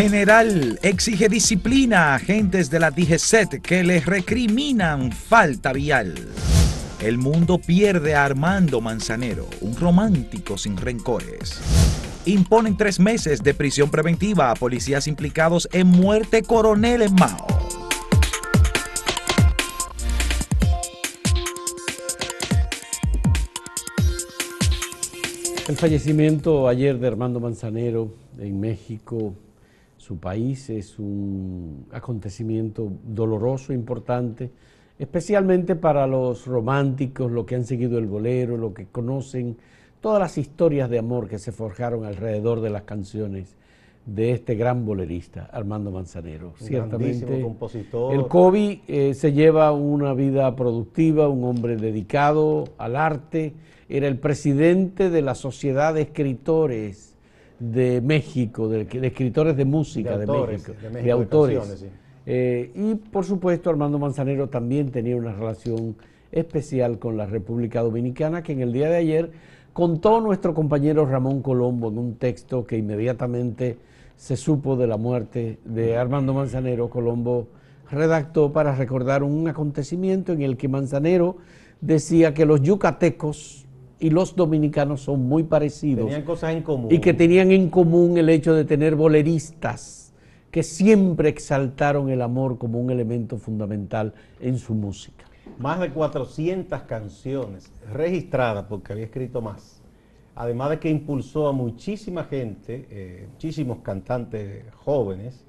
General exige disciplina a agentes de la DGCET que les recriminan falta vial. El mundo pierde a Armando Manzanero, un romántico sin rencores. Imponen tres meses de prisión preventiva a policías implicados en muerte coronel en Mao. El fallecimiento ayer de Armando Manzanero en México su país es un acontecimiento doloroso, importante, especialmente para los románticos, los que han seguido el bolero, los que conocen todas las historias de amor que se forjaron alrededor de las canciones de este gran bolerista, Armando Manzanero. Un Ciertamente, compositor. el COVID eh, se lleva una vida productiva, un hombre dedicado al arte, era el presidente de la Sociedad de Escritores de México, de, escritores de música de, México, de, autores. Eh, y por supuesto Armando Manzanero también tenía una relación especial con la República Dominicana que en el día de ayer contó nuestro compañero Ramón Colombo en un texto que inmediatamente se supo de la muerte de Armando Manzanero. Colombo redactó para recordar un acontecimiento en el que Manzanero decía que los yucatecos y los dominicanos son muy parecidos. Tenían cosas en común. Y que tenían en común el hecho de tener boleristas que siempre exaltaron el amor como un elemento fundamental en su música. Más de 400 canciones registradas, porque había escrito más. Además de que impulsó a muchísima gente, eh, muchísimos cantantes jóvenes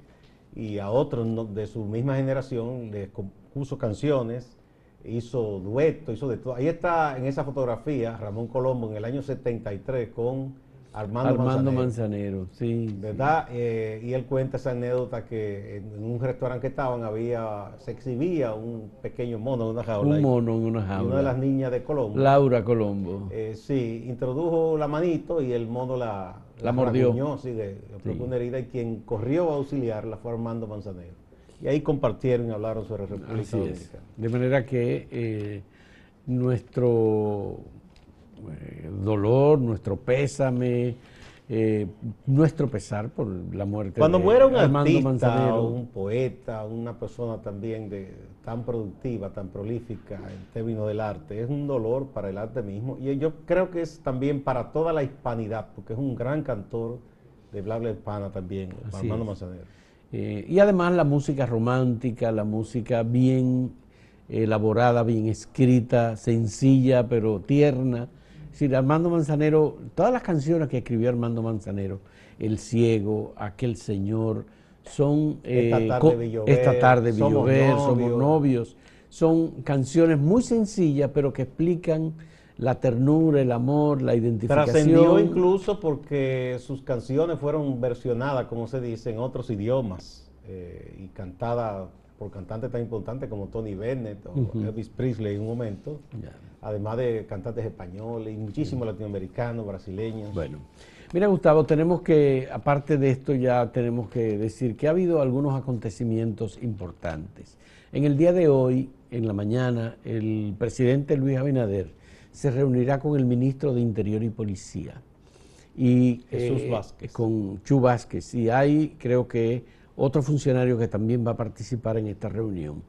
y a otros de su misma generación, les compuso canciones hizo dueto, hizo de todo. Ahí está en esa fotografía Ramón Colombo en el año 73 con Armando, Armando Manzanero. sí. ¿Verdad? Eh, y él cuenta esa anécdota que en, un restaurante que estaban había, se exhibía un pequeño mono en una jaula. Un mono en una jaula. una de las niñas de Colombo. Laura Colombo. Eh, sí, introdujo la manito y el mono la, la, mordió. sí, le, una herida y quien corrió a auxiliarla fue Armando Manzanero y ahí compartieron y hablaron sobre República Dominicana. De manera que eh, nuestro eh, dolor, nuestro pésame, eh, nuestro pesar por la muerte Cuando de muere un Armando Manzanero. un poeta, una persona también de, tan productiva, tan prolífica en términos del arte, es un dolor para el arte mismo y yo creo que es también para toda la hispanidad, porque es un gran cantor de habla hispana también, Armando Manzanero. Eh, y además la música romántica, la música bien elaborada, bien escrita, sencilla pero tierna. Es decir, Armando Manzanero, todas las canciones que escribió Armando Manzanero, El Ciego, Aquel Señor, son... esta tarde, esta tarde somos, somos novios. Son canciones muy sencillas pero que explican la ternura, el amor, la identificación. Trascendió incluso porque sus canciones fueron versionadas, como se dice, en otros idiomas eh, y cantadas por cantantes tan importantes como Tony Bennett o Elvis Presley en un momento, además de cantantes españoles y muchísimos latinoamericanos, brasileños. Bueno, mira Gustavo, tenemos que, aparte de esto ya tenemos que decir que ha habido algunos acontecimientos importantes. En el día de hoy, en la mañana, el presidente Luis Abinader se reunirá con el ministro de Interior y Policía. Y eh, con Chu Vázquez. Y hay, creo que, otro funcionario que también va a participar en esta reunión.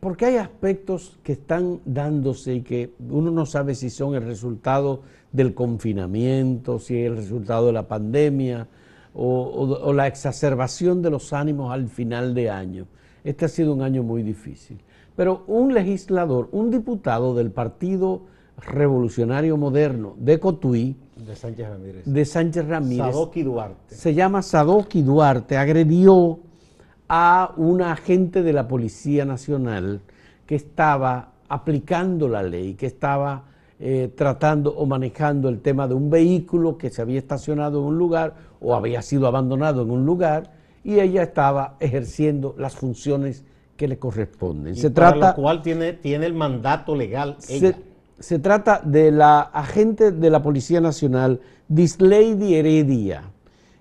Porque hay aspectos que están dándose y que uno no sabe si son el resultado del confinamiento, si es el resultado de la pandemia o la exacerbación de los ánimos al final de año. Este ha sido un año muy difícil. Pero un legislador, un diputado del Partido revolucionario moderno de Cotuí, de Sánchez Ramírez, de Sánchez Ramírez Sadoki Duarte. se llama Sadoki Duarte, agredió a un agente de la Policía Nacional que estaba aplicando la ley, que estaba eh, tratando o manejando el tema de un vehículo que se había estacionado en un lugar o había sido abandonado en un lugar y ella estaba ejerciendo las funciones que le corresponden. se trata, lo cual tiene, tiene el mandato legal ella se trata de la agente de la Policía Nacional, Dislady Heredia,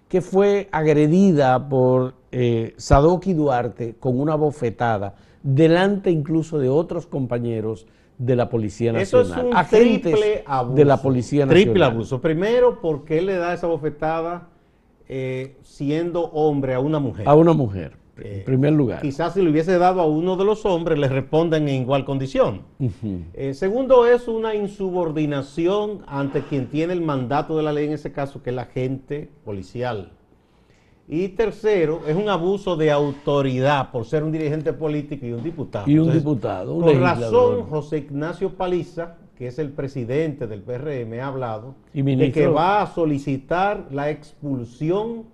que fue agredida por eh, Sadoki Duarte con una bofetada, delante incluso de otros compañeros de la Policía Nacional. Eso es un agentes triple abuso. De la Policía Nacional. Triple abuso. Primero, porque él le da esa bofetada eh, siendo hombre a una mujer. A una mujer, en primer lugar. Quizás si le hubiese dado a uno de los hombres, le responden en igual condición. Eh, segundo, es una insubordinación ante quien tiene el mandato de la ley, en ese caso, que es la agente policial. Y tercero, es un abuso de autoridad por ser un dirigente político y un diputado. Y un Entonces, diputado, un Por razón, José Ignacio Paliza, que es el presidente del PRM, ha hablado Y de que va a solicitar la expulsión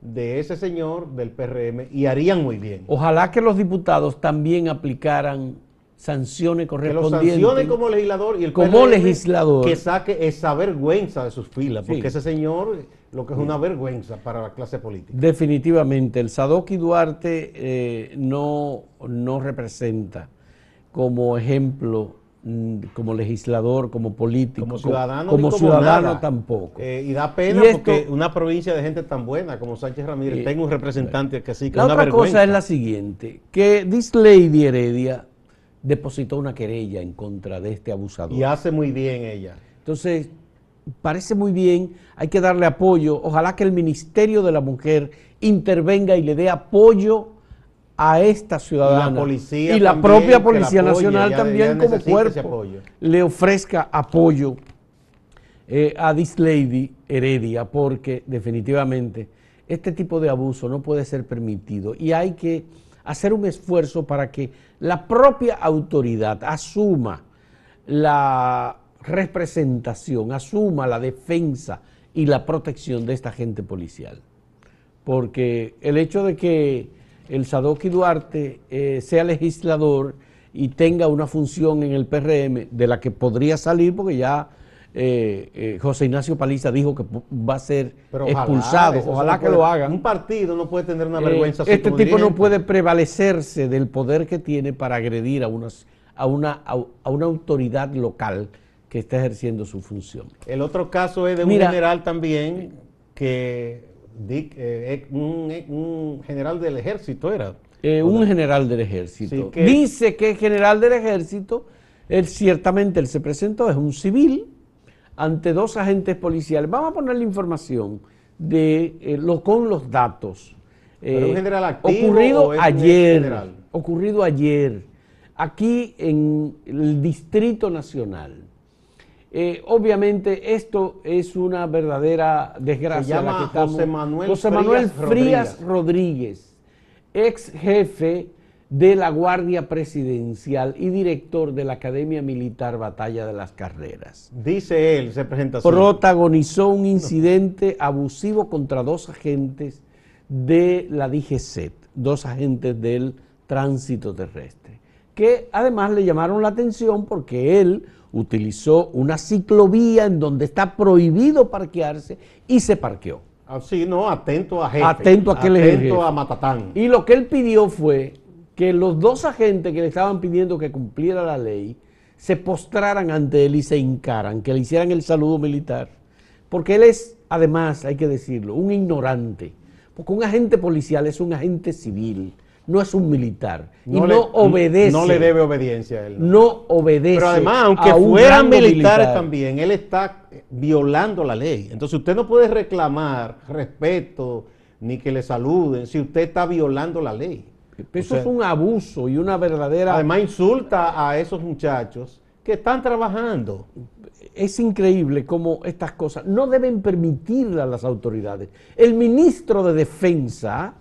de ese señor del PRM y harían muy bien. Ojalá que los diputados también aplicaran sanciones Que lo correspondientes. sancione como legislador y el Como PRM legislador. que saque esa vergüenza de sus filas, Sí. porque ese señor lo que es una vergüenza para la clase política. Definitivamente, el Sadoki Duarte eh, no, no representa como ejemplo, como legislador, como político, Como ciudadano, como, ni como ciudadano nada. tampoco. Eh, y da pena Y esto- porque una provincia de gente tan buena como Sánchez Ramírez Y- tenga un representante que sí, que la una otra vergüenza. cosa es la siguiente, que this lady Heredia depositó una querella en contra de este abusador. Y hace muy bien ella. Entonces, parece muy bien, hay que darle apoyo. Ojalá que el Ministerio de la Mujer intervenga y le dé apoyo a esta ciudadana. Y la policía Y la también, propia Policía apoye, Nacional también como cuerpo le ofrezca apoyo eh, a this lady Heredia, porque definitivamente este tipo de abuso no puede ser permitido y hay que hacer un esfuerzo para que la propia autoridad asuma la representación, asuma la defensa y la protección de esta gente policial. Porque el hecho de que el Sadoki Duarte eh, sea legislador y tenga una función en el PRM de la que podría salir, porque ya eh, eh, José Ignacio Paliza dijo que va a ser Pero expulsado, ojalá no que puede- lo hagan. Un partido no puede tener una Eh, vergüenza así este como tipo no puede prevalecerse del poder que tiene para agredir a, una, a, a una autoridad local que está ejerciendo su función. El otro caso es de un general también que eh, un, un general del ejército era. Eh, un general del ejército. Sí, que- Dice que es general del ejército, él ciertamente él se presentó, es un civil, ante dos agentes policiales. Vamos a poner la información de, eh, lo, con los datos. ¿Pero un general activo ocurrido o es un ayer, ocurrido ayer, aquí en el Distrito Nacional. Eh, obviamente esto es una verdadera desgracia. Se la llama que estamos- José Manuel José Manuel Frías Frías Rodríguez, ex jefe de la Guardia Presidencial y director de la Academia Militar Batalla de las Carreras. Dice él, se presenta. Protagonizó un incidente abusivo contra dos agentes de la DGCET, dos agentes del tránsito terrestre, que además le llamaron la atención porque él utilizó una ciclovía en donde está prohibido parquearse y se parqueó. Ah, sí, no, atento a jefe. Atento a que Atento a Matatán. Y lo que él pidió fue que los dos agentes que le estaban pidiendo que cumpliera la ley se postraran ante él y se hincaran, que le hicieran el saludo militar. Porque él es, además, hay que decirlo, un ignorante. Porque un agente policial es un agente civil, no es un militar. y no obedece. No le debe obediencia a él. No obedece. Pero además, aunque fueran militares militar. también, él está eh, violando la ley. Entonces usted no puede reclamar respeto ni que le saluden si usted está violando la ley. Eso O sea, es un abuso y una verdadera... Además insulta a esos muchachos que están trabajando. es increíble cómo estas cosas no deben permitirlas las autoridades. El ministro de Defensa,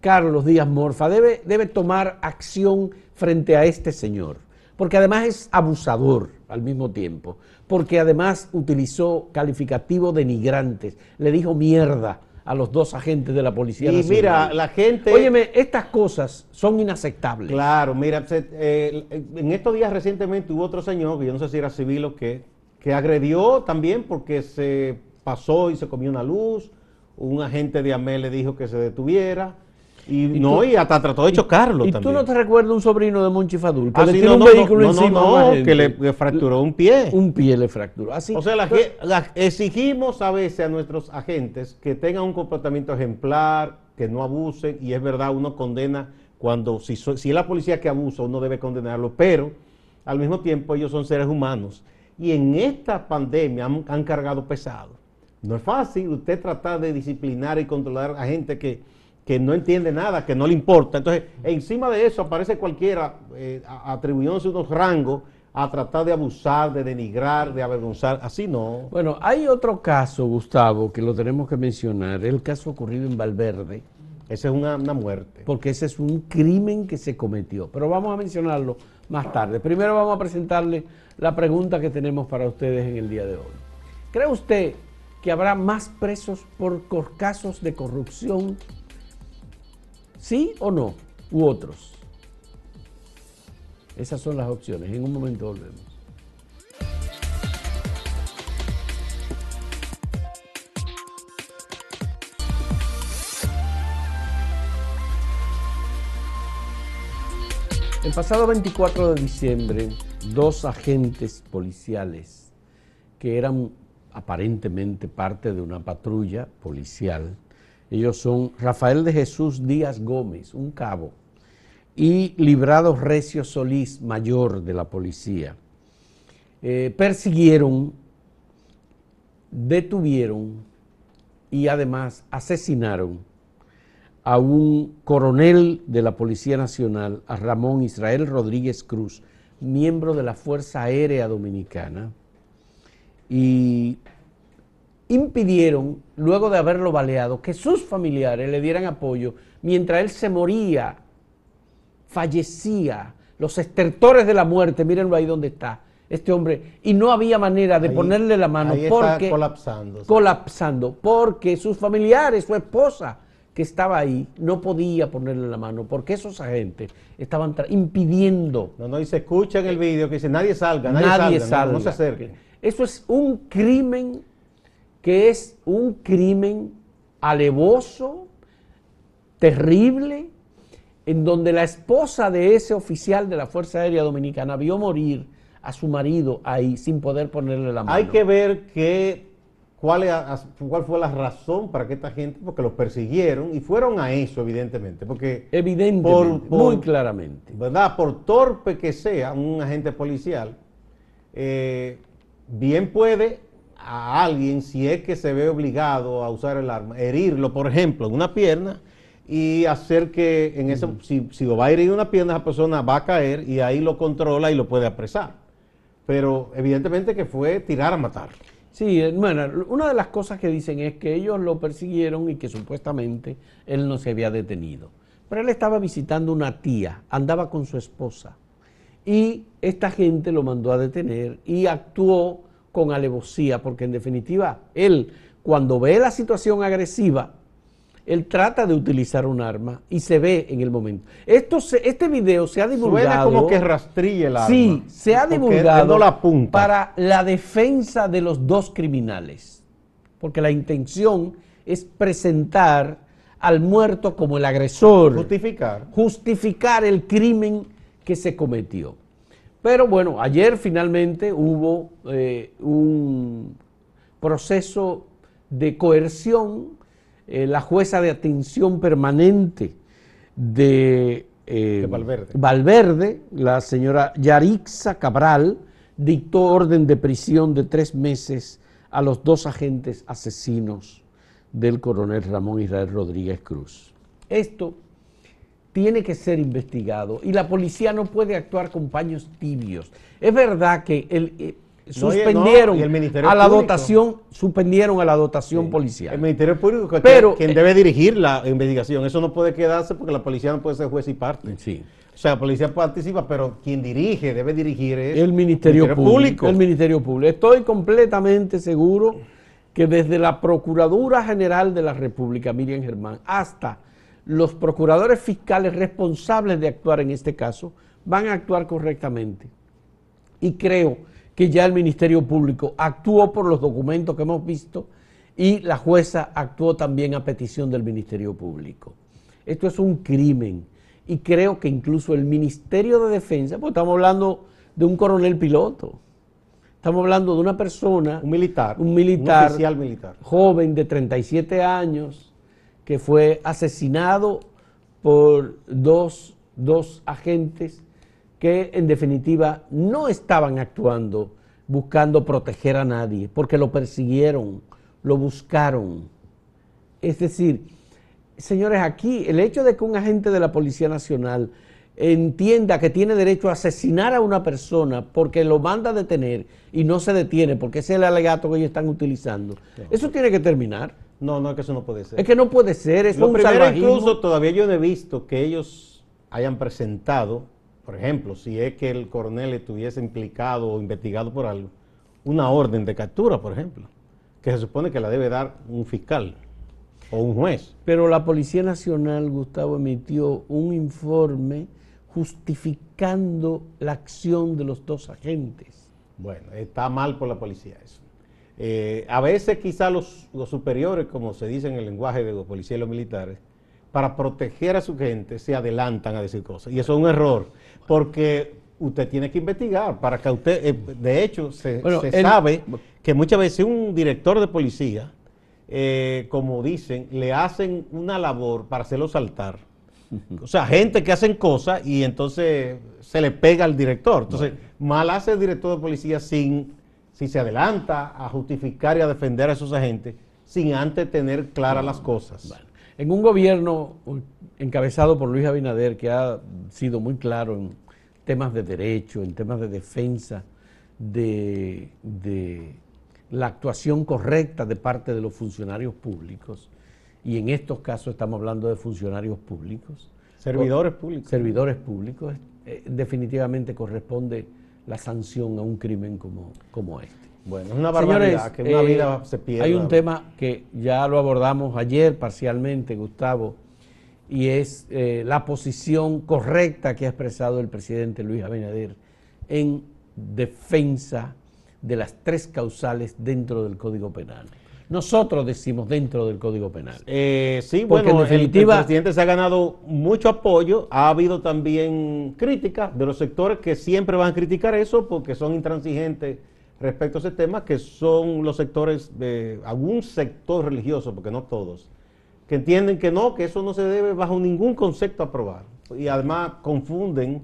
Carlos Díaz Morfa, debe, debe tomar acción frente a este señor, porque además es abusador al mismo tiempo, porque además utilizó calificativos denigrantes, le dijo mierda a los dos agentes de la Policía Y Nacional. mira, la gente... Óyeme, estas cosas son inaceptables. Claro, mira, eh, en estos días recientemente hubo otro señor, que yo no sé si era civil o qué, que agredió también porque se pasó y se comió una luz. Un agente de AME le dijo que se detuviera. Y, ¿Y no, tú- y hasta trató de chocarlo ¿Y también. tú no te recuerdas un sobrino de Monchi Fadul que Ah, le sí, no, un no, vehículo no, encima no, no, que le, le fracturó un pie. Un pie le fracturó. Así. O sea, la exigimos a veces a nuestros agentes que tengan un comportamiento ejemplar, que no abusen, y es verdad, uno condena cuando, si, so- si es la policía que abusa, uno debe condenarlo, pero al mismo tiempo ellos son seres humanos. Y en esta pandemia han, han cargado pesado, No es fácil usted tratar de disciplinar y controlar a gente que, que no entiende nada, que no le importa. Entonces, encima de eso aparece cualquiera eh, atribuyéndose unos rangos a tratar de abusar, de denigrar, de avergonzar. Así no. Bueno, hay otro caso, Gustavo, que lo tenemos que mencionar, el caso ocurrido en Valverde. Esa es una, una, muerte. Porque ese es un crimen que se cometió. Pero vamos a mencionarlo más tarde. Primero vamos a presentarle la pregunta que tenemos para ustedes en el día de hoy. ¿Cree usted que habrá más presos por casos de corrupción? ¿Sí o no? ¿U otros? Esas son las opciones. En un momento volvemos. El pasado 24 de diciembre, dos agentes policiales que eran aparentemente parte de una patrulla policial, ellos son Rafael de Jesús Díaz Gómez, un cabo, y Librado Recio Solís, mayor de la policía, eh, persiguieron, detuvieron y además asesinaron a un coronel de la Policía Nacional, a Ramón Israel Rodríguez Cruz, miembro de la Fuerza Aérea Dominicana, y impidieron, luego de haberlo baleado, que sus familiares le dieran apoyo mientras él se moría fallecía, los estertores de la muerte, mírenlo ahí donde está, este hombre, y no había manera de ponerle la mano porque colapsando. Colapsando, porque sus familiares, su esposa que estaba ahí, no podía ponerle la mano, porque esos agentes estaban impidiendo. No, no, y se escucha en el vídeo que dice nadie salga, nadie, salga, No, se acerque. Eso es un crimen que es un crimen alevoso, terrible, en donde la esposa de ese oficial de la Fuerza Aérea Dominicana vio morir a su marido ahí sin poder ponerle la mano. Hay que ver cuál, cuál fue la razón para que esta gente, porque los persiguieron y fueron a eso, evidentemente. Porque evidentemente, muy claramente. ¿Verdad? Por torpe que sea un agente policial, eh, bien puede a alguien, si es que se ve obligado a usar el arma, herirlo, por ejemplo, en una pierna y hacer que en ese, si, si, lo va a herir una pierna, esa persona va a caer y ahí lo controla y lo puede apresar. Pero evidentemente que fue tirar a matar. Sí, bueno, una de las cosas que dicen es que ellos lo persiguieron y que supuestamente él no se había detenido. Pero él estaba visitando una tía, andaba con su esposa. Y esta gente lo mandó a detener y actuó con alevosía, porque en definitiva él, cuando ve la situación agresiva, él trata de utilizar un arma y se ve en el momento. Esto este video se ha divulgado. Suena como que rastrilla el arma. Sí, se ha divulgado para la defensa de los dos criminales. Porque la intención es presentar al muerto como el agresor. Justificar. Justificar el crimen que se cometió. Pero bueno, ayer finalmente hubo eh, un proceso de coerción eh, la jueza de atención permanente de, eh, Valverde. la señora Yarixa Cabral, dictó orden de prisión de tres meses a los dos agentes asesinos del coronel Ramón Israel Rodríguez Cruz. Esto tiene que ser investigado y la policía no puede actuar con paños tibios. Es verdad que el, eh, suspendieron a la dotación, suspendieron a la dotación policial. El Ministerio Público es Pero, quien debe dirigir la investigación. Eso no puede quedarse porque la policía no puede ser juez y parte. Sí. O sea, la policía participa, pero quien dirige, debe dirigir es el Ministerio, Público. El Ministerio Público. Estoy completamente seguro que desde la Procuradura General de la República, Miriam Germán, hasta los procuradores fiscales responsables de actuar en este caso, van a actuar correctamente. Y creo que ya el Ministerio Público actuó por los documentos que hemos visto y la jueza actuó también a petición del Ministerio Público. Esto es un crimen y creo que incluso el Ministerio de Defensa, pues estamos hablando de un coronel piloto, estamos hablando de una persona, un militar, un militar, un oficial militar, joven de 37 años que fue asesinado por dos, dos agentes que en definitiva no estaban actuando buscando proteger a nadie, porque lo persiguieron lo buscaron. Es decir, señores, aquí el hecho de que un agente de la Policía Nacional entienda que tiene derecho a asesinar a una persona porque lo manda a detener y no se detiene porque ese es el alegato que ellos están utilizando, eso tiene que terminar. No, no, es que eso no puede ser. Es que no puede ser, es un primero, salvajismo. incluso todavía yo no he visto que ellos hayan presentado, por ejemplo, si es que el coronel estuviese implicado o investigado por algo, una orden de captura, por ejemplo, que se supone que la debe dar un fiscal o un juez. Pero la Policía Nacional, Gustavo, emitió un informe justificando la acción de los dos agentes. Bueno, está mal por la policía eso. Eh, a veces quizá los, los superiores, como se dice en el lenguaje de los policías y los militares, para proteger a su gente se adelantan a decir cosas. Y eso es un error, porque usted tiene que investigar para que usted, eh, de hecho, se, Bueno, se el- sabe que muchas veces un director de policía, eh, como dicen, le hacen una labor para hacerlo saltar. O sea, gente que hacen cosas y entonces se le pega al director. Entonces, mal hace el director de policía sin, si se adelanta a justificar y a defender a esos agentes, sin antes tener claras las cosas. Bueno, en un gobierno encabezado por Luis Abinader, que ha sido muy claro en temas de derecho, en temas de defensa, de, de la actuación correcta de parte de los funcionarios públicos, y en estos casos estamos hablando de funcionarios públicos, Servidores públicos. servidores públicos, eh, definitivamente corresponde la sanción a un crimen como, como este. Bueno, es una barbaridad Señores, que una eh, vida se pierda. Hay un tema que ya lo abordamos ayer parcialmente, Gustavo, y es eh, la posición correcta que ha expresado el presidente Luis Abinader en defensa de las tres causales dentro del Código Penal. Nosotros decimos dentro del Código Penal. Eh, sí, Porque bueno, en el- el, definitiva- presidente se ha ganado mucho apoyo, ha habido también críticas de los sectores que siempre van a criticar eso porque son intransigentes respecto a ese tema, que son los sectores de algún sector religioso, porque no todos, que entienden que no, que eso no se debe bajo ningún concepto aprobar. Y además confunden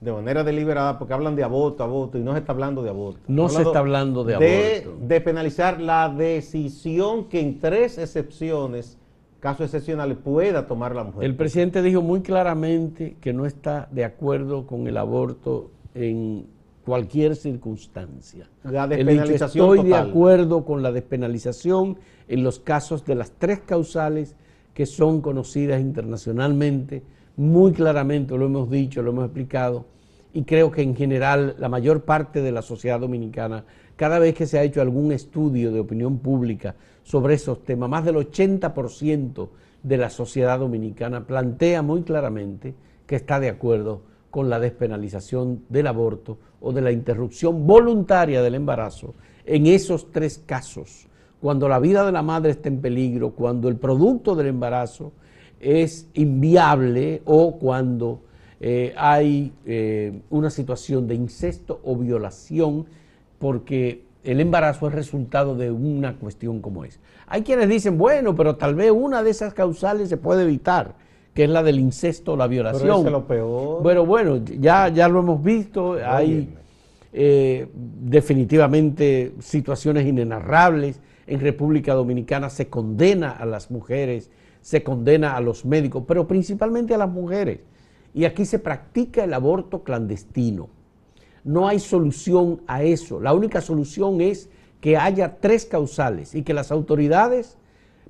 de manera deliberada porque hablan de aborto, aborto, y no se está hablando de aborto. No se está hablando de aborto. De penalizar la decisión que en tres excepciones, casos excepcionales, pueda tomar la mujer. El presidente dijo muy claramente que no está de acuerdo con el aborto en cualquier circunstancia. La despenalización Estoy de total". acuerdo con la despenalización en los casos de las tres causales que son conocidas internacionalmente. Muy claramente lo hemos dicho, lo hemos explicado. Y creo que en general la mayor parte de la sociedad dominicana, cada vez que se ha hecho algún estudio de opinión pública sobre esos temas, más del 80% de la sociedad dominicana plantea muy claramente que está de acuerdo con la despenalización del aborto o de la interrupción voluntaria del embarazo en esos tres casos, cuando la vida de la madre está en peligro, cuando el producto del embarazo es inviable o cuando eh, hay eh, una situación de incesto o violación porque el embarazo es resultado de una cuestión como es. Hay quienes dicen, bueno, pero tal vez una de esas causales se puede evitar, que es la del incesto o la violación. Pero eso es lo peor. Bueno, bueno, ya, ya lo hemos visto, hay eh, definitivamente situaciones inenarrables. En República Dominicana se condena a las mujeres, se condena a los médicos, pero principalmente a las mujeres. Y aquí se practica el aborto clandestino. No hay solución a eso. La única solución es que haya tres causales y que las autoridades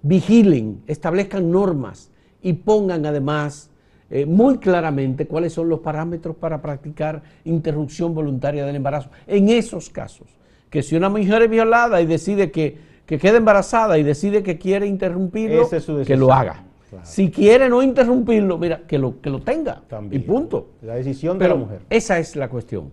vigilen, establezcan normas y pongan además eh, muy claramente cuáles son los parámetros para practicar interrupción voluntaria del embarazo. En esos casos, que si una mujer es violada y decide que, que queda embarazada y decide que quiere interrumpirlo, Esa es su que lo haga. Claro. Si quiere no interrumpirlo, mira, que lo, que lo tenga. También. Y punto. La decisión Pero de la mujer. esa es la cuestión.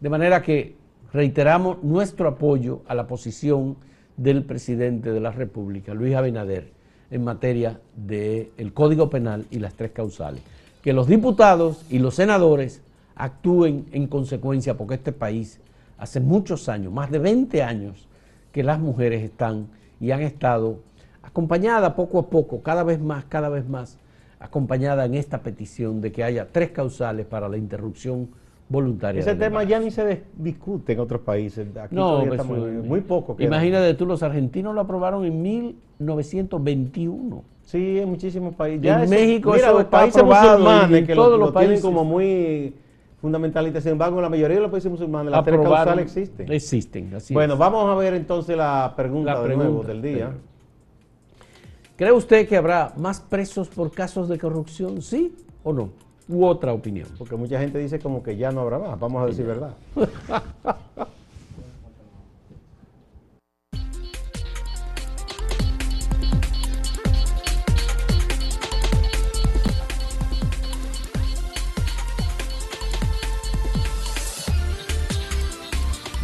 De manera que reiteramos nuestro apoyo a la posición del presidente de la República, Luis Abinader, en materia del Código Penal y las tres causales. Que los diputados y los senadores actúen en consecuencia, porque este país hace muchos años, más de 20 años, que las mujeres están y han estado acompañadas poco a poco, cada vez más, cada vez más, acompañada en esta petición de que haya tres causales para la interrupción voluntaria. Ese tema embarazo. ya ni se dis- discute en otros países. Aquí No, todavía eh, muy poco. queda. Imagínate tú, los argentinos lo aprobaron en 1921. Sí, en muchísimos países. En México mira, eso los está países aprobado musulmanes en que todos lo, los lo tienen países. como muy fundamentalistas. Sin embargo, en la mayoría de los países musulmanes las tres Aprobaron- causales existen. Existen, así bueno, es. vamos a ver entonces la pregunta, La de nuevo del día. ¿Cree usted que habrá más presos por casos de corrupción? ¿Sí o no? ¿U otra opinión? Porque mucha gente dice como que ya no habrá más. Vamos a decir verdad.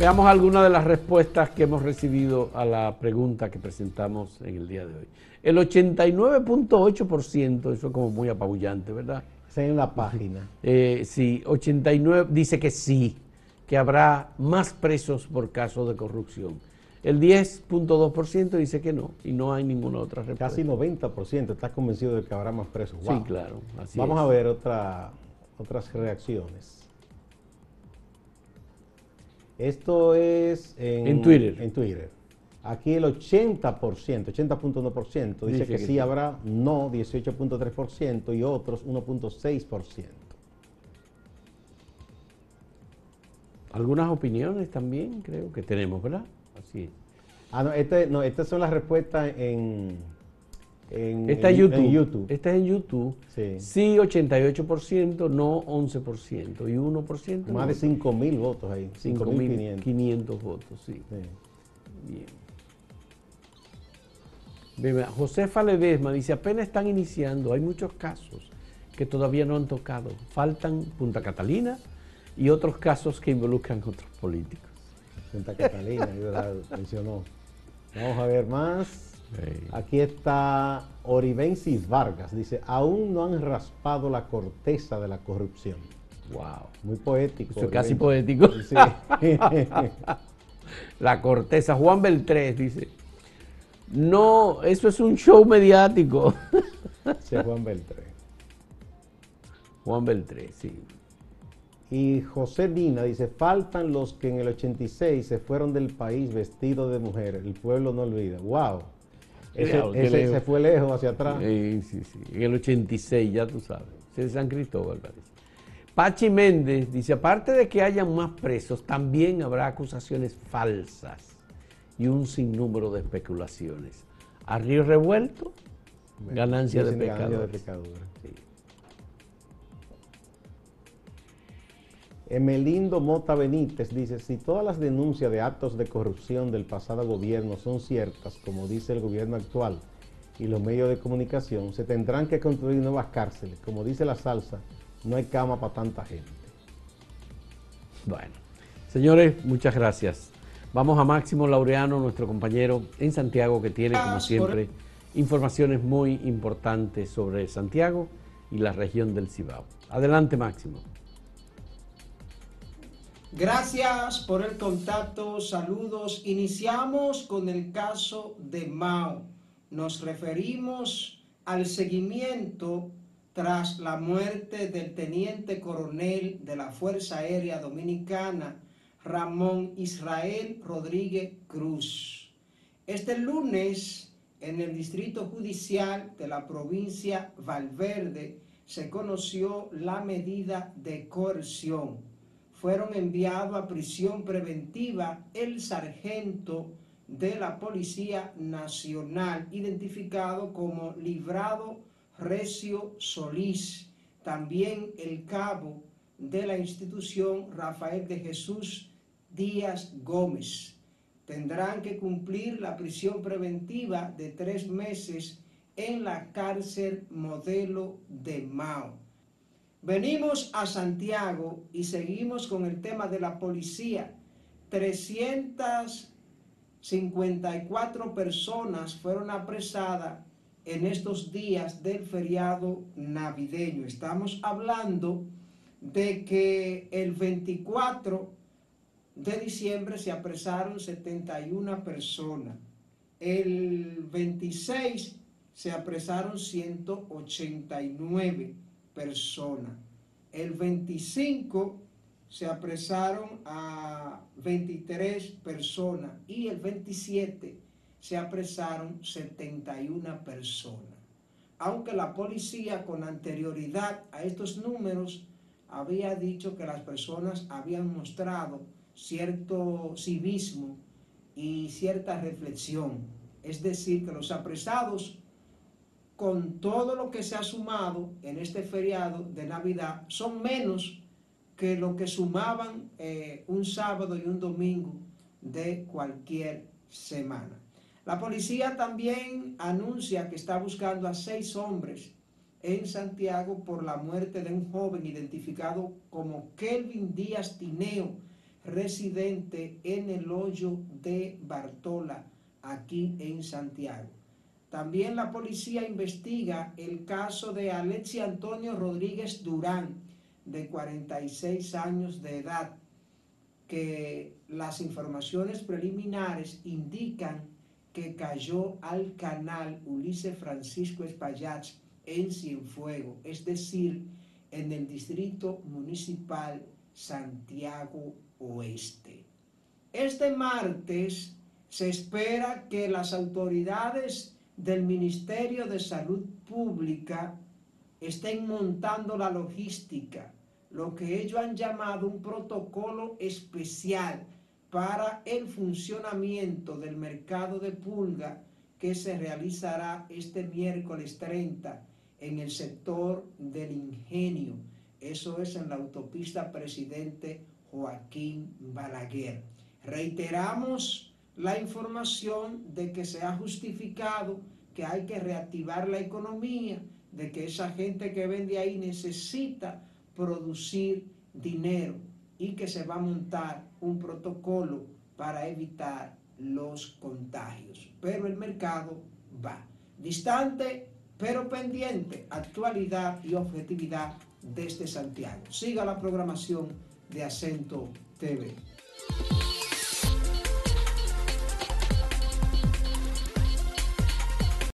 Veamos algunas de las respuestas que hemos recibido a la pregunta que presentamos en el día de hoy. El 89.8%, eso es como muy apabullante, ¿verdad? Esa es en la página. Eh, sí, 89 dice que sí, que habrá más presos por casos de corrupción. El 10.2% dice que no, y no hay ninguna otra respuesta. Casi 90%. ¿Estás convencido de que habrá más presos? Sí, claro. Así Vamos es. a ver otra, otras reacciones. Esto es en, En Twitter. En Twitter. Aquí el 80%, 80.1% dice Dice que, que sí sí. habrá, no 18.3% y otros 1.6%. Algunas opiniones también creo que tenemos, ¿verdad? Así es. Ah, no, este, no, estas son las respuestas en, en, Está en YouTube. en YouTube. Está en YouTube. Sí. Sí, 88%, no 11%. Y 1% Más de 5.000 votos ahí, 5.500. 5.500 votos, sí. Sí. Bien. Josefa Ledesma dice, apenas están iniciando, hay muchos casos que todavía no han tocado. Faltan Punta Catalina y otros casos que involucran a otros políticos. Santa Catalina, ahí, ¿verdad? mencionó. Vamos a ver más. Aquí está Oribensis Vargas. Dice, aún no han raspado la corteza de la corrupción. wow. Muy poético. Eso es casi poético. Sí. La corteza. Juan Beltrés dice, no, eso es un show mediático. Sí, Juan Beltré. Juan Beltrés, sí. Y José Dina dice, faltan los que en el 86 se fueron del país vestidos de mujer. El pueblo no olvida. ¡Wow! Ese, ese se fue lejos hacia atrás. Sí, sí, sí. En el 86, ya tú sabes. Es de San Cristóbal, parece. Pachi Méndez dice, aparte de que hayan más presos, también habrá acusaciones falsas y un sinnúmero de especulaciones. A río revuelto, ganancia de ganancia de pecadores. Emelindo Mota Benítez dice, si todas las denuncias de actos de corrupción del pasado gobierno son ciertas, como dice el gobierno actual y los medios de comunicación, se tendrán que construir nuevas cárceles. Como dice la salsa, no hay cama para tanta gente. Bueno, señores, muchas gracias. Vamos a Máximo Laureano, nuestro compañero en Santiago, que tiene, como siempre, informaciones muy importantes sobre Santiago y la región del Cibao. Adelante, Máximo. Gracias por el contacto, saludos. Iniciamos con el caso de Mao. Nos referimos al seguimiento tras la muerte del teniente coronel de la Fuerza Aérea Dominicana, Ramón Israel Rodríguez Cruz. Este lunes, en el Distrito Judicial de la provincia Valverde, se conoció la medida de coerción fueron enviados a prisión preventiva el sargento de la Policía Nacional, identificado como Librado Recio Solís, también el cabo de la institución Rafael de Jesús Díaz Gómez. Tendrán que cumplir la prisión preventiva de tres meses en la cárcel modelo de Mao. Venimos a Santiago y seguimos con el tema de la policía. 354 personas fueron apresadas en estos días del feriado navideño. Estamos hablando de que el 24 de diciembre se apresaron 71 personas. El 26 se apresaron 189 personas. El 25 se apresaron a 23 personas y el 27 se apresaron 71 personas. Aunque la policía con anterioridad a estos números había dicho que las personas habían mostrado cierto civismo y cierta reflexión. Es decir, que los apresados, con todo lo que se ha sumado en este feriado de Navidad, son menos que lo que sumaban eh, un sábado y un domingo de cualquier semana. La policía también anuncia que está buscando a seis hombres en Santiago por la muerte de un joven identificado como Kelvin Díaz Tineo, residente en el hoyo de Bartola, aquí en Santiago. También la policía investiga el caso de Alexi Antonio Rodríguez Durán, de 46 años de edad, que las informaciones preliminares indican que cayó al canal Ulises Francisco Espaillat en Cienfuego, es decir, en el distrito municipal Santiago Oeste. Este martes se espera que las autoridades del Ministerio de Salud Pública estén montando la logística, lo que ellos han llamado un protocolo especial para el funcionamiento del mercado de pulga que se realizará este miércoles 30 en el sector del ingenio. Eso es en la autopista Presidente Joaquín Balaguer. Reiteramos la información de que se ha justificado que hay que reactivar la economía, de que esa gente que vende ahí necesita producir dinero y que se va a montar un protocolo para evitar los contagios. Pero el mercado va distante, pero pendiente, actualidad y objetividad desde Santiago. Siga la programación de Acento TV.